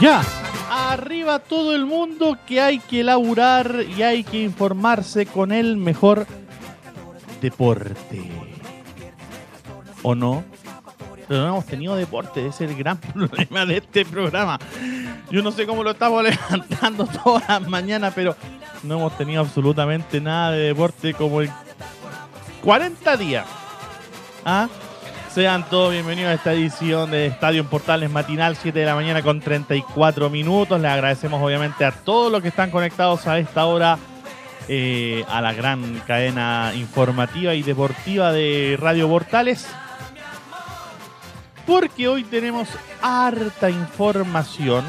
Ya, arriba todo el mundo que hay que laburar y hay que informarse con el mejor deporte. ¿O no? Pero no hemos tenido deporte, es el gran problema de este programa. Yo no sé cómo lo estamos levantando todas las mañanas, pero no hemos tenido absolutamente nada de deporte como en 40 días. ¿Ah? Sean todos bienvenidos a esta edición de Estadio en Portales Matinal, 7 de la mañana con 34 minutos. Les agradecemos obviamente a todos los que están conectados a esta hora eh, a la gran cadena informativa y deportiva de Radio Portales. Porque hoy tenemos harta información.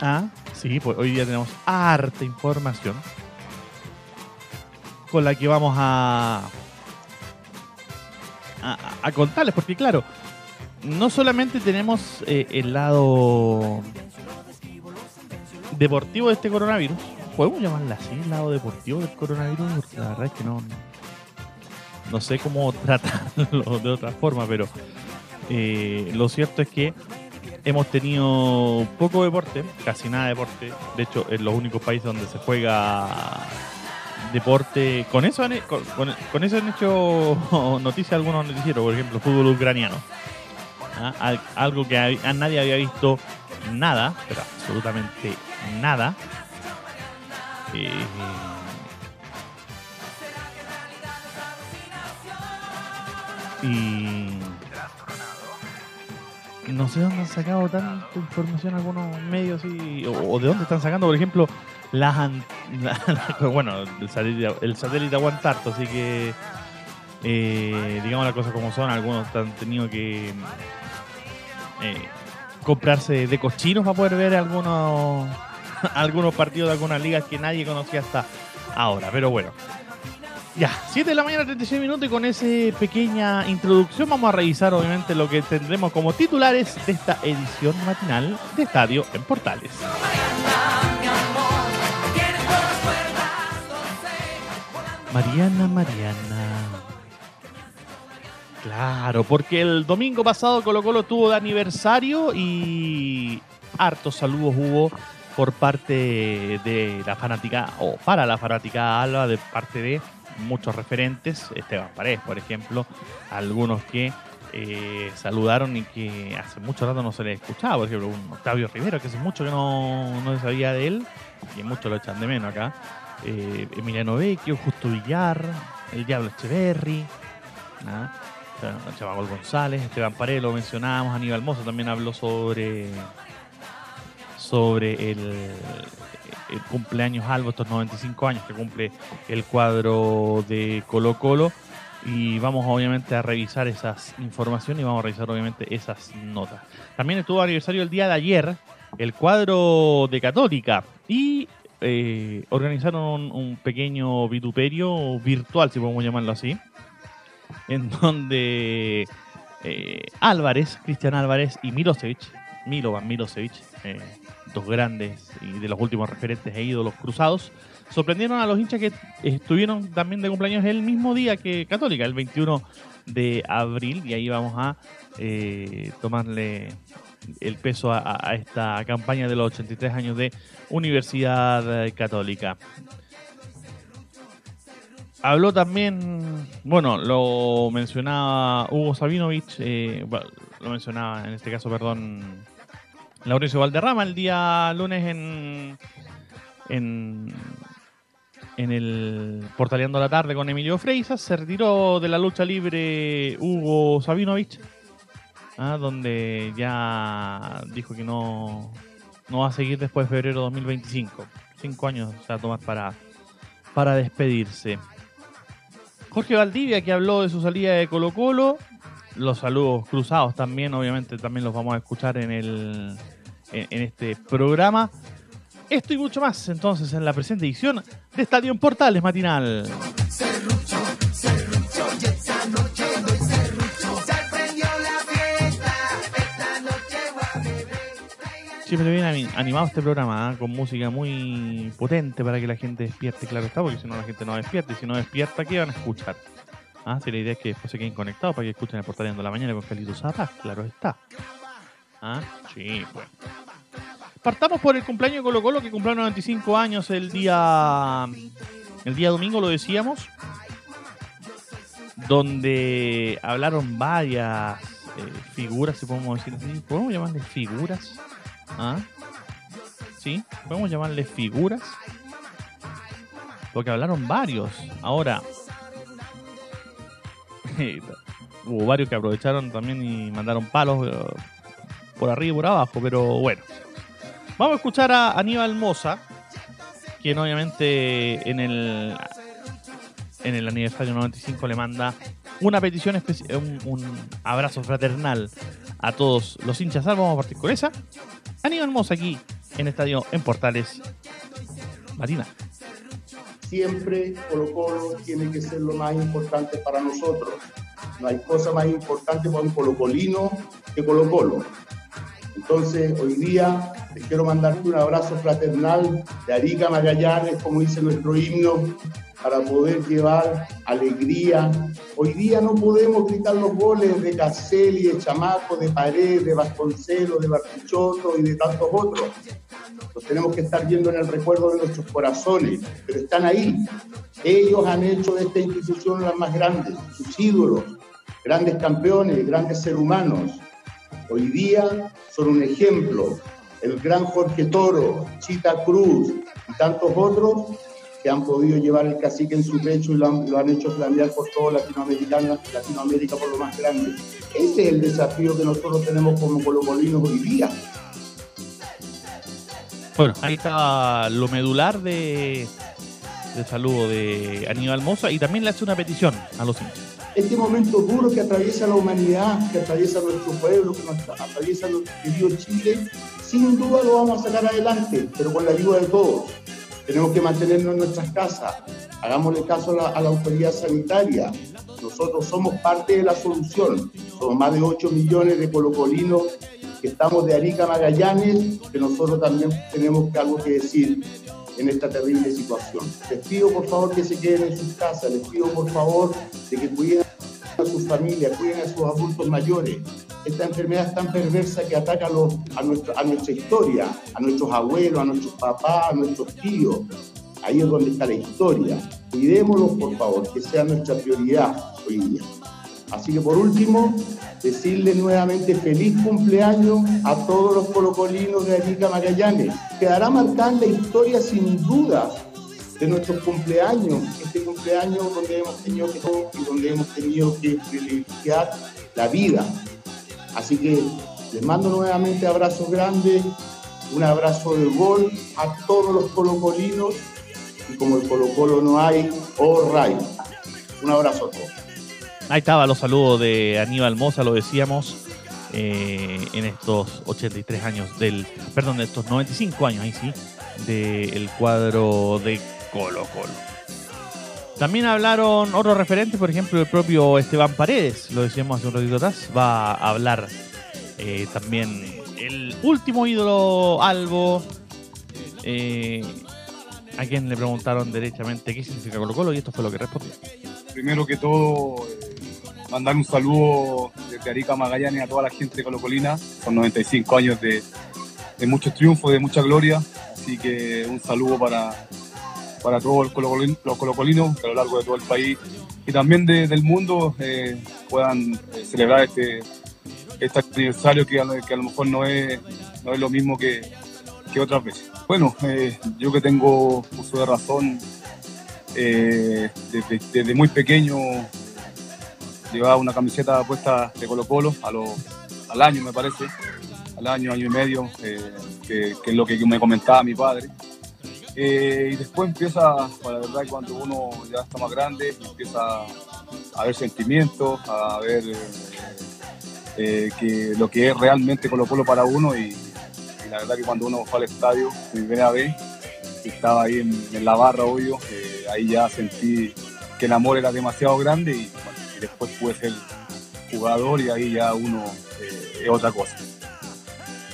Ah, sí, pues hoy día tenemos harta información. Con la que vamos a a, contarles, porque claro, no solamente tenemos eh, el lado deportivo de este coronavirus, podemos llamarla así, el lado deportivo del coronavirus, porque la verdad es que no, no sé cómo tratarlo de otra forma, pero eh, lo cierto es que hemos tenido poco deporte, casi nada de deporte, de hecho en los únicos países donde se juega deporte. Con eso han, con, con- eso han hecho noticia algunos noticieros, por ejemplo, fútbol ucraniano. Ah, al- Algo que a, nadie había visto nada, pero absolutamente nada. Eh, y no sé dónde han sacado tanta información algunos medios y, o, o de dónde están sacando, por ejemplo, las bueno, el satélite, el satélite aguanta así que eh, digamos las cosas como son, algunos han tenido que eh, comprarse de cochinos para poder ver algunos algunos partidos de algunas ligas que nadie conocía hasta ahora, pero bueno. Ya, 7 de la mañana, 36 minutos y con esa pequeña introducción vamos a revisar obviamente lo que tendremos como titulares de esta edición matinal de Estadio en Portales. Mariana, Mariana. Claro, porque el domingo pasado Colo Colo tuvo de aniversario y hartos saludos hubo por parte de la fanática, o para la fanática Alba, de parte de muchos referentes, Esteban Paredes, por ejemplo, algunos que eh, saludaron y que hace mucho rato no se les escuchaba, por ejemplo, un Octavio Rivero, que hace mucho que no, no se sabía de él, y muchos lo echan de menos acá, eh, Emiliano Vecchio, Justo Villar, el Diablo Echeverry, ¿ah? Chabagol González, Esteban Paredes, lo mencionábamos, Aníbal Mozo también habló sobre sobre el, el cumpleaños Albo, estos 95 años que cumple el cuadro de Colo Colo. Y vamos obviamente a revisar esas informaciones y vamos a revisar obviamente esas notas. También estuvo aniversario el día de ayer el cuadro de Católica y eh, organizaron un, pequeño vituperio virtual, si podemos llamarlo así, en donde eh, Álvarez, Cristian Álvarez y Milosevic, Milovan Milosevic, eh, dos grandes y de los últimos referentes e ídolos cruzados, sorprendieron a los hinchas que estuvieron también de cumpleaños el mismo día que Católica, el 21 de abril, y ahí vamos a eh, tomarle el peso a, esta campaña de los 83 años de Universidad Católica. Habló también, bueno, lo mencionaba Hugo Sabinovich, eh, bueno, lo mencionaba en este caso, perdón, Laurencio Valderrama el día lunes en, en, en el Portaleando la Tarde con Emilio Freisas. Se retiró de la lucha libre Hugo Sabinovich, ¿ah? donde ya dijo que no, no va a seguir después de febrero de 2025. Cinco años se va a para, para despedirse. Jorge Valdivia, que habló de su salida de Colo Colo. Los saludos cruzados también, obviamente, también los vamos a escuchar en, el, en este programa. Esto y mucho más entonces en la presente edición de Estadio Portales Matinal. Siempre viene animado este programa, ¿ah? con música muy potente para que la gente despierte, claro está, porque si no la gente no despierta, y si no despierta, ¿qué van a escuchar? ¿Ah? Si la idea es que después se queden conectados para que escuchen el portal de la mañana con Carlitos Zapaz, claro está. ¿Ah? Sí. Partamos por el cumpleaños de Colo Colo, que cumplió 95 años el día, el día domingo, lo decíamos, donde hablaron varias eh, figuras, si podemos decir así. ¿Podemos llamarle figuras? ¿Ah? ¿Sí? ¿Podemos llamarle figuras? Porque hablaron varios. Ahora, hubo varios que aprovecharon también y mandaron palos eh, por arriba y por abajo, pero bueno. Vamos a escuchar a Aníbal Moza, quien obviamente en el en el aniversario 95 le manda una petición especial, un, abrazo fraternal a todos los hinchas. Vamos a partir con esa. Aníbal Moza aquí en Estadio en Portales Marina. Siempre Colo Colo tiene que ser lo más importante para nosotros. No hay cosa más importante para un colocolino que Colo Colo. Entonces, hoy día les quiero mandar un abrazo fraternal de Arica Magallanes, como dice nuestro himno, para poder llevar alegría. Hoy día no podemos gritar los goles de Caselli, de Chamaco, de Pared, de Vasconcelos, de Bartichotto y de tantos otros. Los tenemos que estar viendo en el recuerdo de nuestros corazones, pero están ahí. Ellos han hecho de esta institución la más grande, sus ídolos, grandes campeones, grandes seres humanos. Hoy día son un ejemplo. El gran Jorge Toro, Chita Cruz y tantos otros que han podido llevar el cacique en su pecho y lo han, hecho flandear por todo Latinoamérica, Latinoamérica por lo más grande. Ese es el desafío que nosotros tenemos como colomolinos hoy día. Bueno, ahí está lo medular de, de saludo de Aníbal Moza y también le hace una petición a los hinchas este momento duro que atraviesa la humanidad, que atraviesa nuestro pueblo, que atraviesa nuestro querido Chile, sin duda lo vamos a sacar adelante, pero con la ayuda de todos. Tenemos que mantenernos en nuestras casas, hagámosle caso a la, autoridad sanitaria. Nosotros somos parte de la solución. Somos más de 8 millones de colocolinos que estamos de Arica Magallanes, que nosotros también tenemos algo que decir en esta terrible situación. Les pido por favor que se queden en sus casas, les pido por favor de que cuiden a sus familias, cuiden a sus adultos mayores. Esta enfermedad es tan perversa que ataca a, nuestra, historia, a nuestros abuelos, a nuestros papás, a nuestros tíos. Ahí es donde está la historia. Cuidémoslos, por favor, que sea nuestra prioridad hoy día. Así que por último, decirle nuevamente feliz cumpleaños a todos los colocolinos de Arica Magallanes. Quedará marcada la historia sin duda de nuestros cumpleaños, este cumpleaños donde hemos tenido que y donde hemos tenido que privilegiar la vida. Así que les mando nuevamente abrazos grandes, un abrazo de gol a todos los colocolinos y como el Colo Colo no hay, oh ray. Un abrazo a todos. Ahí estaba los saludos de Aníbal Moza, lo decíamos, eh, en estos 83 años del, perdón, de estos 95 años, ahí sí, del cuadro de Colo Colo. También hablaron otros referentes, por ejemplo, el propio Esteban Paredes, lo decíamos hace un ratito atrás, va a hablar eh, también el último ídolo Albo, eh, a quien le preguntaron derechamente qué significa Colo Colo y esto fue lo que respondió. Primero que todo, mandar un saludo desde Arica Magallanes a toda la gente de Colocolina. Son 95 años de, de muchos triunfos, de mucha gloria. Así que un saludo para, para todos los colocolinos a lo largo de todo el país y también del mundo eh, puedan eh, celebrar este, este aniversario que a, que a, lo mejor no es, no es lo mismo que, que otras veces. Bueno, eh, yo que tengo uso de razón, Eh, desde, muy pequeño llevaba una camiseta puesta de Colo Colo al año, me parece, al año, año y medio, que, es lo que me comentaba mi padre. Eh, y después empieza, la verdad, cuando uno ya está más grande, empieza a ver sentimientos, a ver que lo que es realmente Colo Colo para uno y, la verdad que cuando uno fue al estadio, primera vez, estaba ahí en, la barra, obvio, ahí ya sentí que el amor era demasiado grande y, después pude ser jugador y ahí ya uno eh, es otra cosa.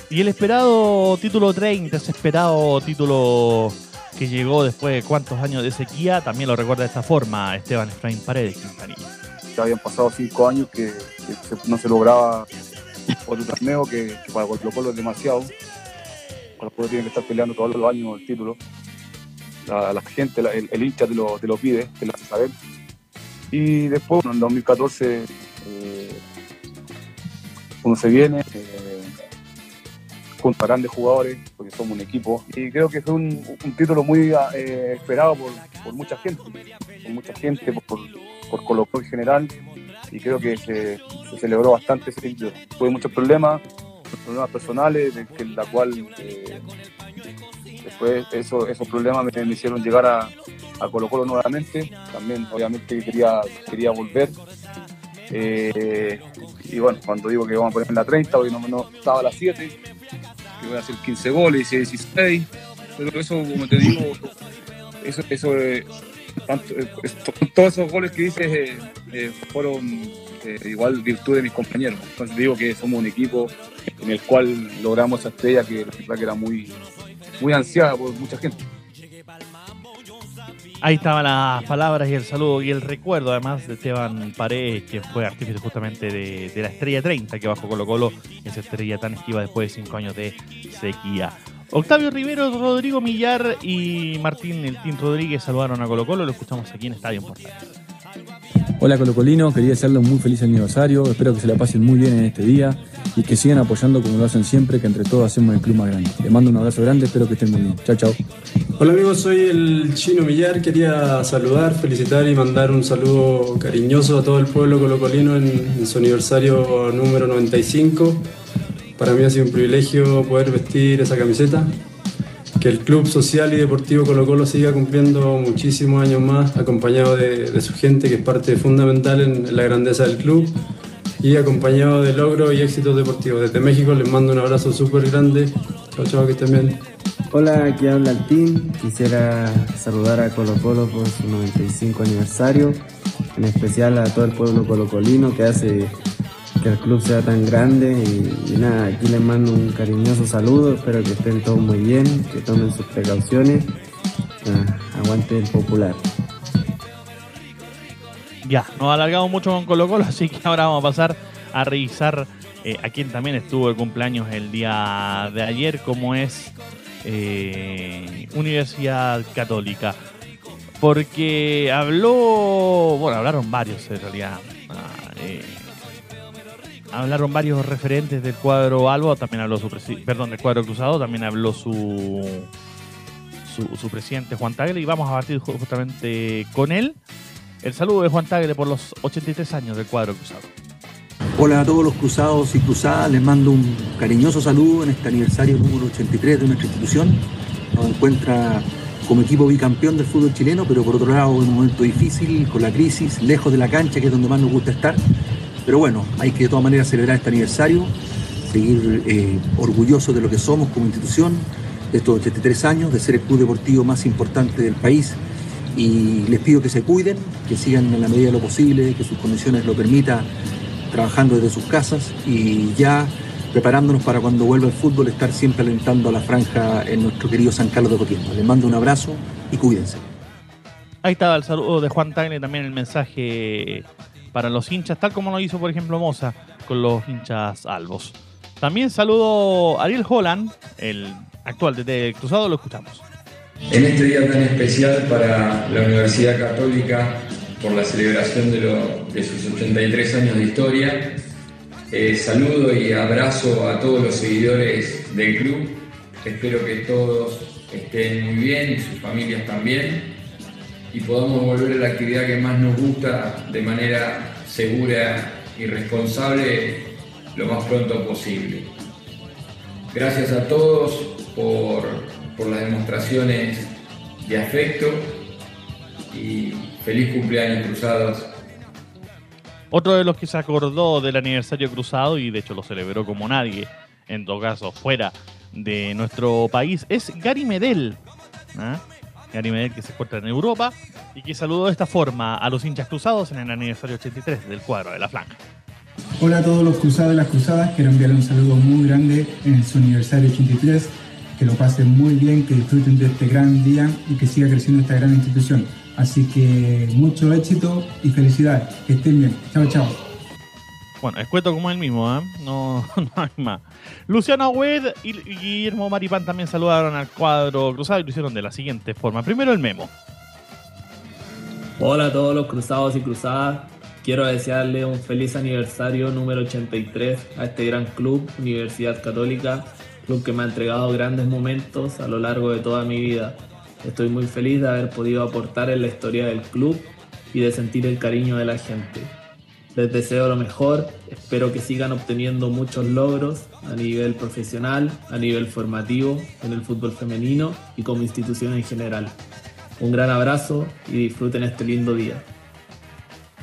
Y el esperado título 30, ese esperado título que llegó después de cuántos años de sequía, también lo recuerda de esta forma Esteban Efraín Paredes Ya habían pasado cinco años que, no se lograba otro torneo que, para Colo Colo es demasiado. Colo Colo tiene que estar peleando todos los años el título la, gente, el, hincha te lo, te lo pide, te lo hace saber. Y después, en 2014, eh, uno se viene eh, junto a grandes jugadores, porque somos un equipo. Y creo que fue un, título muy eh, esperado por, mucha gente, por mucha gente, por, por Colo en general. Y creo que se, celebró bastante ese título. Tuve muchos problemas, problemas personales, de, la cual eh, Después eso, esos problemas me, hicieron llegar a, a, Colo Colo nuevamente. También obviamente quería, quería volver. Eh, y bueno, cuando digo que vamos a poner en la 30, hoy no, no estaba a las 7, que voy a hacer 15 goles y 16. Pero eso, como te digo, eso, eso eh, todos esos goles que dices eh, fueron igual virtud de mis compañeros. Entonces digo que somos un equipo en el cual logramos esa estrella que la que era muy, muy ansiada por mucha gente. Ahí estaban las palabras y el saludo y el recuerdo además de Esteban Paredes, que fue artífice justamente de, la Estrella 30 que bajó Colo Colo, esa estrella tan esquiva después de cinco años de sequía. Octavio Rivero, Rodrigo Millar y Martín El Rodríguez saludaron a Colo Colo, lo escuchamos aquí en Estadio Portales. Hola Colocolino, quería hacerle un muy feliz aniversario, espero que se la pasen muy bien en este día y que sigan apoyando como lo hacen siempre, que entre todos hacemos el club más grande. Les mando un abrazo grande, espero que estén muy bien. Chao, chao. Hola amigos, soy el Chino Millar, quería saludar, felicitar y mandar un saludo cariñoso a todo el pueblo colocolino en, en su aniversario número 95. Para mí ha sido un privilegio poder vestir esa camiseta que el Club Social y Deportivo Colo Colo siga cumpliendo muchísimos años más, acompañado de, su gente, que es parte fundamental en, la grandeza del club, y acompañado de logros y éxitos deportivos. Desde México les mando un abrazo súper grande. Chao, chao, que estén bien. Hola, aquí habla el team. Quisiera saludar a Colo Colo por su 95 aniversario, en especial a todo el pueblo colocolino que hace que el club sea tan grande y, nada, aquí les mando un cariñoso saludo, espero que estén todos muy bien, que tomen sus precauciones, aguante el popular. Ya, nos alargamos mucho con Colo Colo, así que ahora vamos a pasar a revisar eh, a quien también estuvo de cumpleaños el día de ayer, como es eh, Universidad Católica. Porque habló, bueno, hablaron varios en realidad. Ah, eh, hablaron varios referentes del cuadro Albo, también habló su perdón, del cuadro cruzado, también habló su, su, presidente Juan Tagle y vamos a partir justamente con él. El saludo de Juan Tagle por los 83 años del cuadro cruzado. Hola a todos los cruzados y cruzadas, les mando un cariñoso saludo en este aniversario número 83 de nuestra institución. Nos encuentra como equipo bicampeón del fútbol chileno, pero por otro lado en un momento difícil, con la crisis, lejos de la cancha, que es donde más nos gusta estar. Pero bueno, hay que de todas maneras celebrar este aniversario, seguir eh, orgullosos de lo que somos como institución, de estos 83 años, de ser el club deportivo más importante del país. Y les pido que se cuiden, que sigan en la medida de lo posible, que sus condiciones lo permitan, trabajando desde sus casas y ya preparándonos para cuando vuelva el fútbol, estar siempre alentando a la franja en nuestro querido San Carlos de Copiendo. Les mando un abrazo y cuídense. Ahí estaba el saludo de Juan Tagle, también el mensaje para los hinchas, tal como lo hizo, por ejemplo, Moza con los hinchas albos. También saludo a Ariel Holland, el actual DT Cruzado, lo escuchamos. En este día tan especial para la Universidad Católica, por la celebración de, sus 83 años de historia, eh, saludo y abrazo a todos los seguidores del club. Espero que todos estén muy bien y sus familias también. Y podamos volver a la actividad que más nos gusta de manera segura y responsable lo más pronto posible. Gracias a todos por, por las demostraciones de afecto y feliz cumpleaños cruzados. Otro de los que se acordó del aniversario cruzado y de hecho lo celebró como nadie, en todo caso fuera de nuestro país, es Gary Medel. ¿ah? Gary Medel que se encuentra en Europa y que saludó de esta forma a los hinchas cruzados en el aniversario 83 del cuadro de la franja. Hola a todos los cruzados y las cruzadas, quiero enviarle un saludo muy grande en su aniversario 83, que lo pasen muy bien, que disfruten de este gran día y que siga creciendo esta gran institución. Así que mucho éxito y felicidades, que estén bien. Chao, chao. Bueno, escueto como el mismo, ¿eh? no, no hay más. Luciano Wed y Guillermo Maripán también saludaron al cuadro cruzado y lo hicieron de la siguiente forma. Primero el memo. Hola a todos los cruzados y cruzadas. Quiero desearle un feliz aniversario número 83 a este gran club, Universidad Católica, club que me ha entregado grandes momentos a lo largo de toda mi vida. Estoy muy feliz de haber podido aportar en la historia del club y de sentir el cariño de la gente. Les deseo lo mejor, espero que sigan obteniendo muchos logros a nivel profesional, a nivel formativo, en el fútbol femenino y como institución en general. Un gran abrazo y disfruten este lindo día.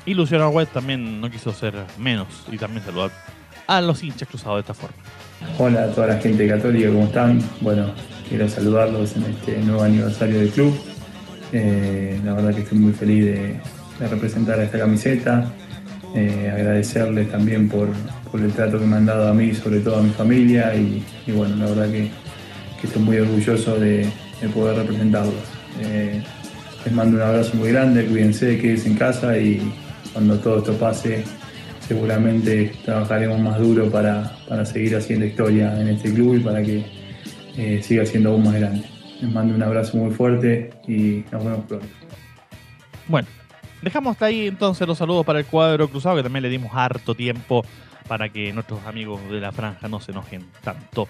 Y Luciano Wed también no quiso ser menos y también saludar a los hinchas cruzados de esta forma. Hola a toda la gente católica, ¿cómo están? Bueno, quiero saludarlos en este nuevo aniversario del club. Eh, la verdad que estoy muy feliz de, de representar a esta camiseta. Eh, agradecerles también por, el trato que me han dado a mí, sobre todo a mi familia. Y, y bueno, la verdad que, estoy muy orgulloso de, de poder representarlos. Eh, les mando un abrazo muy grande, cuídense, quédense en casa y cuando todo esto pase, seguramente trabajaremos más duro para, para seguir haciendo historia en este club y para que eh, siga siendo aún más grande. Les mando un abrazo muy fuerte y nos vemos pronto. Bueno, dejamos hasta ahí entonces los saludos para el cuadro cruzado, que también le dimos harto tiempo para que nuestros amigos de la franja no se enojen tanto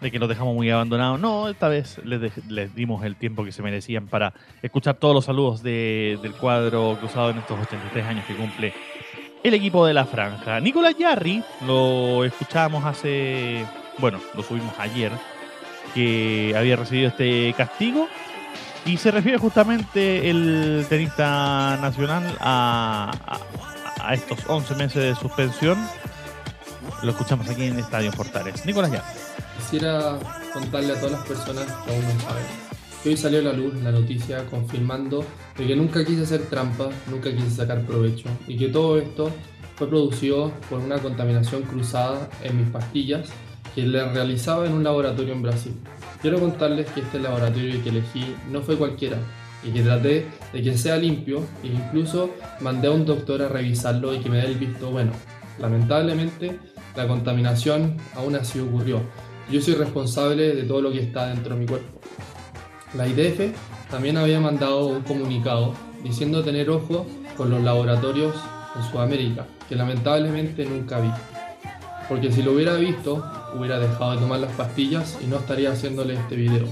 de que los dejamos muy abandonados. No, esta vez les, dimos el tiempo que se merecían para escuchar todos los saludos de, del cuadro cruzado en estos 83 años que cumple el equipo de la franja. Nicolás Yarri, lo escuchábamos hace, bueno, lo subimos ayer, que había recibido este castigo. Y se refiere justamente el tenista nacional a, a, a estos 11 meses de suspensión. Lo escuchamos aquí en Estadio Portales. Nicolás Yarri quisiera contarle a todas las personas que aún no saben. Hoy salió a la luz la noticia confirmando de que nunca quise hacer trampa, nunca quise sacar provecho y que todo esto fue producido por una contaminación cruzada en mis pastillas que le realizaba en un laboratorio en Brasil. Quiero contarles que este laboratorio que elegí no fue cualquiera y que traté de que sea limpio e incluso mandé a un doctor a revisarlo y que me dé el visto bueno. Lamentablemente la contaminación aún así ocurrió yo soy responsable de todo lo que está dentro de mi cuerpo. La IDF también había mandado un comunicado diciendo tener ojo con los laboratorios en Sudamérica, que lamentablemente nunca vi. Porque si lo hubiera visto, hubiera dejado de tomar las pastillas y no estaría haciéndole este video.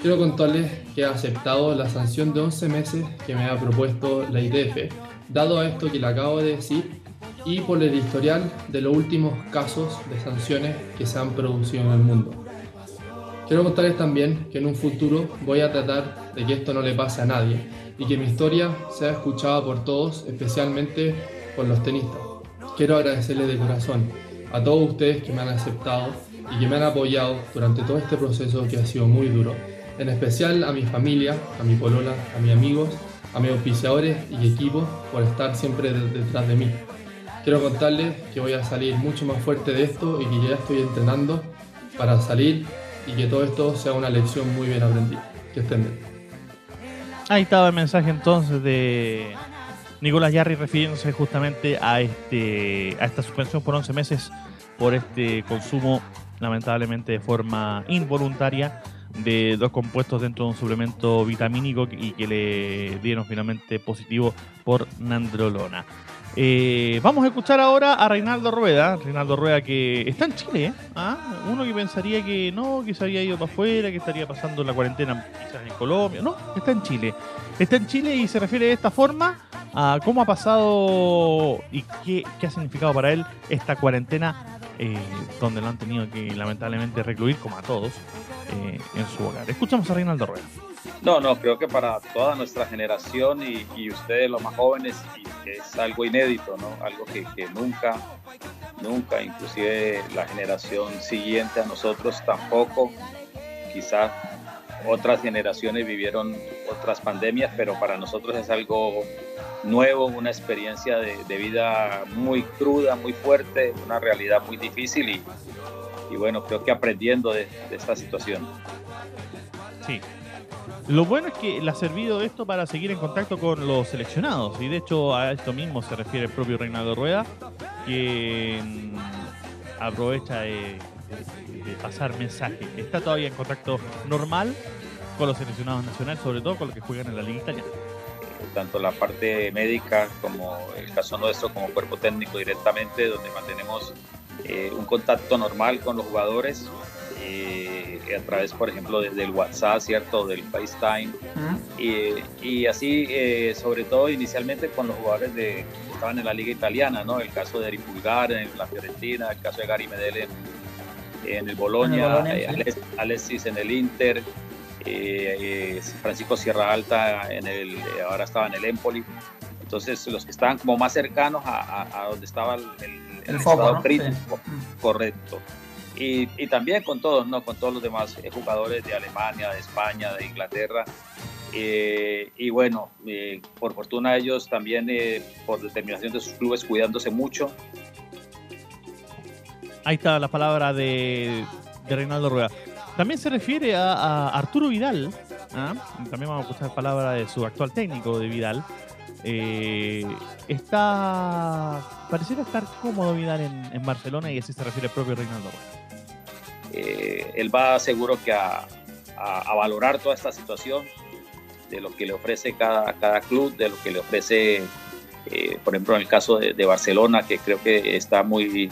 Quiero contarles que he aceptado la sanción de 11 meses que me ha propuesto la IDF, dado a esto que le acabo de decir y por el historial de los últimos casos de sanciones que se han producido en el mundo. Quiero contarles también que en un futuro voy a tratar de que esto no le pase a nadie y que mi historia sea escuchada por todos, especialmente por los tenistas. Quiero agradecerles de corazón a todos ustedes que me han aceptado y que me han apoyado durante todo este proceso que ha sido muy duro. En especial a mi familia, a mi polola, a mis amigos, a mis auspiciadores y equipo por estar siempre detrás de mí. Quiero contarles que voy a salir mucho más fuerte de esto y que ya estoy entrenando para salir y que todo esto sea una lección muy bien aprendida. Que estén bien. Ahí estaba el mensaje entonces de Nicolás Yarri refiriéndose justamente a, este, a esta suspensión por 11 meses por este consumo, lamentablemente de forma involuntaria, de dos compuestos dentro de un suplemento vitamínico y que le dieron finalmente positivo por nandrolona. Eh, vamos a escuchar ahora a Reinaldo Rueda. Reinaldo Rueda que está en Chile. ¿eh? ¿Ah? Uno que pensaría que no, que se había ido para afuera, que estaría pasando la cuarentena quizás en Colombia. No, está en Chile. Está en Chile y se refiere de esta forma a cómo ha pasado y qué, ha significado para él esta cuarentena eh, donde lo han tenido que lamentablemente recluir, como a todos, eh, en su hogar. Escuchamos a Reinaldo Rueda. No, no, creo que para toda nuestra generación y, y ustedes los más jóvenes es algo inédito, ¿no? Algo que, que, nunca, nunca, inclusive la generación siguiente a nosotros tampoco, quizás otras generaciones vivieron otras pandemias, pero para nosotros es algo nuevo, una experiencia de, vida muy cruda, muy fuerte, una realidad muy difícil y, bueno, creo que aprendiendo de, de esta situación. Sí, lo bueno es que le ha servido esto para seguir en contacto con los seleccionados y de hecho a esto mismo se refiere el propio Reinaldo Rueda, que aprovecha de, de, pasar mensaje. Está todavía en contacto normal con los seleccionados nacionales, sobre todo con los que juegan en la Liga Italiana. Tanto la parte médica como el caso nuestro como cuerpo técnico directamente, donde mantenemos eh, un contacto normal con los jugadores eh, a través, por ejemplo, desde el WhatsApp, ¿cierto? Del FaceTime. -huh. y, y, así, eh, sobre todo inicialmente con los jugadores de, que estaban en la liga italiana, ¿no? El caso de Eri Pulgar en la Fiorentina, el caso de Gary Medel en, en el Bolonia, eh, sí. Alexis en el Inter, eh, Francisco Sierra Alta en el, ahora estaba en el Empoli. Entonces, los que estaban como más cercanos a, a, a donde estaba el, el, el, el foco, ¿no? crítico, sí. correcto. Y, y, también con todos, ¿no? Con todos los demás eh, jugadores de Alemania, de España, de Inglaterra. Eh, y bueno, eh, por fortuna ellos también, eh, por determinación de sus clubes, cuidándose mucho. Ahí está la palabra de, Reinaldo Rueda. También se refiere a, Arturo Vidal. ¿ah? También vamos a escuchar palabra de su actual técnico de Vidal. Eh, está pareciera estar cómodo Vidal en, Barcelona y así se refiere el propio Reinaldo. Eh, él va seguro que a, valorar toda esta situación de lo que le ofrece cada, cada club, de lo que le ofrece, eh, por ejemplo, en el caso de, Barcelona, que creo que está muy,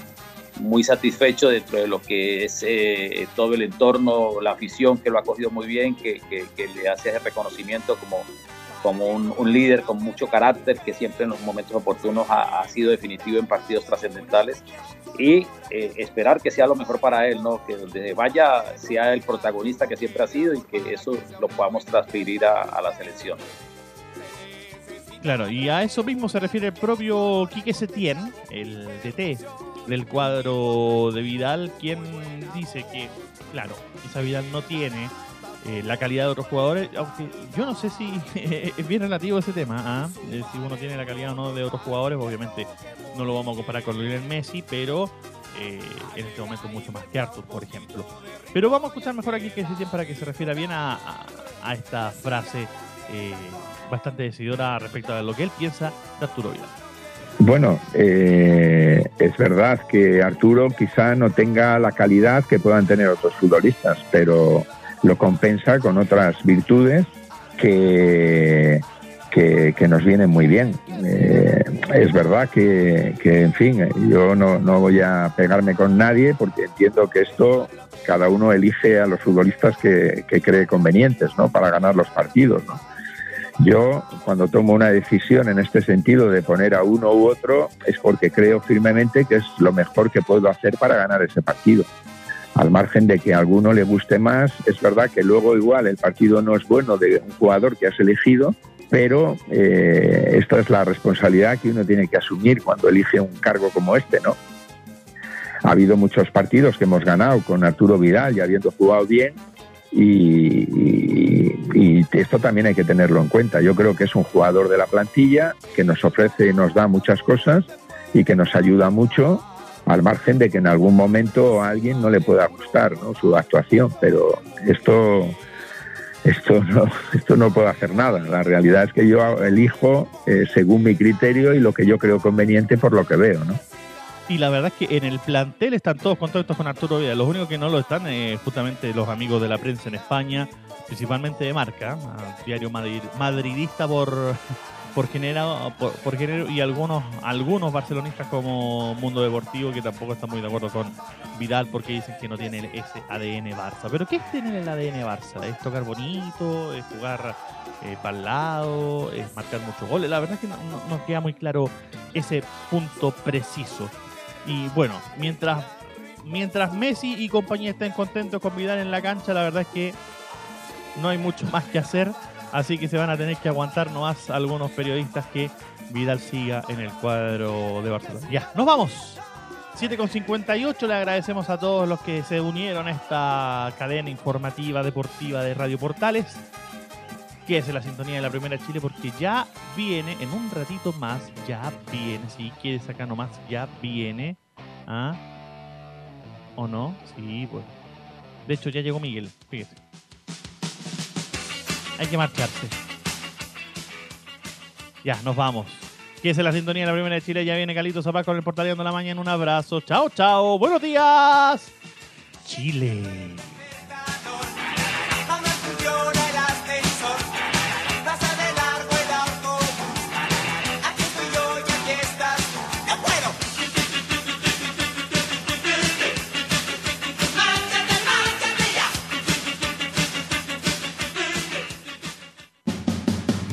muy satisfecho dentro de lo que es eh, todo el entorno, la afición que lo ha cogido muy bien, que, que, que le hace ese reconocimiento como como un, un, líder con mucho carácter que siempre en los momentos oportunos ha, ha sido definitivo en partidos trascendentales y eh, esperar que sea lo mejor para él, ¿no? que donde vaya sea el protagonista que siempre ha sido y que eso lo podamos transferir a, a la selección. Claro, y a eso mismo se refiere el propio Quique Setién, el DT del cuadro de Vidal, quien dice que, claro, quizá Vidal no tiene eh, la calidad de otros jugadores, aunque yo no sé si es bien relativo ese tema, ¿ah? eh, si uno tiene la calidad o no de otros jugadores, obviamente no lo vamos a comparar con Lionel Messi, pero eh, en este momento mucho más que Arthur, por ejemplo. Pero vamos a escuchar mejor aquí que tiempo para que se refiera bien a, a, a esta frase eh, bastante decidora respecto a lo que él piensa de Arturo Vidal. Bueno, eh, es verdad que Arturo quizá no tenga la calidad que puedan tener otros futbolistas, pero lo compensa con otras virtudes que, que, nos vienen muy bien. Eh, es verdad que, que, en fin, yo no, no, voy a pegarme con nadie porque entiendo que esto cada uno elige a los futbolistas que, que cree convenientes ¿no? para ganar los partidos. ¿no? Yo, cuando tomo una decisión en este sentido de poner a uno u otro, es porque creo firmemente que es lo mejor que puedo hacer para ganar ese partido al margen de que a alguno le guste más, es verdad que luego igual el partido no es bueno de un jugador que has elegido, pero eh, esto es la responsabilidad que uno tiene que asumir cuando elige un cargo como este, ¿no? Ha habido muchos partidos que hemos ganado con Arturo Vidal y habiendo jugado bien, y, esto también hay que tenerlo en cuenta. Yo creo que es un jugador de la plantilla que nos ofrece y nos da muchas cosas y que nos ayuda mucho al margen de que en algún momento a alguien no le pueda gustar ¿no? su actuación, pero esto, esto, no, esto no puedo hacer nada. La realidad es que yo elijo eh, según mi criterio y lo que yo creo conveniente por lo que veo. ¿no? Y la verdad es que en el plantel están todos contentos con Arturo Vidal. Los únicos que no lo están es justamente los amigos de la prensa en España, principalmente de marca, diario Madrid, madridista por por generado por, por y algunos algunos barcelonistas como Mundo Deportivo que tampoco están muy de acuerdo con Vidal porque dicen que no tiene ese ADN Barça. Pero ¿qué es tener el ADN Barça? Es tocar bonito, es jugar eh, para el lado, es marcar muchos goles. La verdad es que no queda muy claro ese punto preciso. Y bueno, mientras mientras Messi y compañía estén contentos con Vidal en la cancha, la verdad es que no hay mucho más que hacer. Así que se van a tener que aguantar nomás algunos periodistas que Vidal siga en el cuadro de Barcelona. Ya, nos vamos. 7.58, le agradecemos a todos los que se unieron a esta cadena informativa deportiva de Radio Portales. Que es la sintonía de la primera Chile porque ya viene, en un ratito más, ya viene, si quieres acá nomás, ya viene. ¿Ah? ¿O no? Sí, pues. De hecho, ya llegó Miguel, fíjese. Hay que marcharse. Ya, nos vamos. Que es la sintonía de la primera de Chile. Ya viene Calito Zapá con el portaleando la mañana. Un abrazo. Chao, chao. Buenos días. Chile.